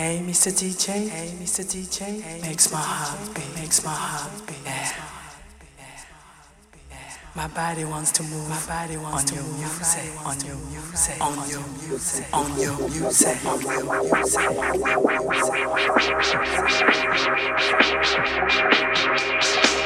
Hey, Mr. DJ, hey, Mr. DJ, makes my heart beat, makes my heart beat. Yeah. My body wants to move, my body wants on to your move, music, on your music, on your music, on your music, on your music.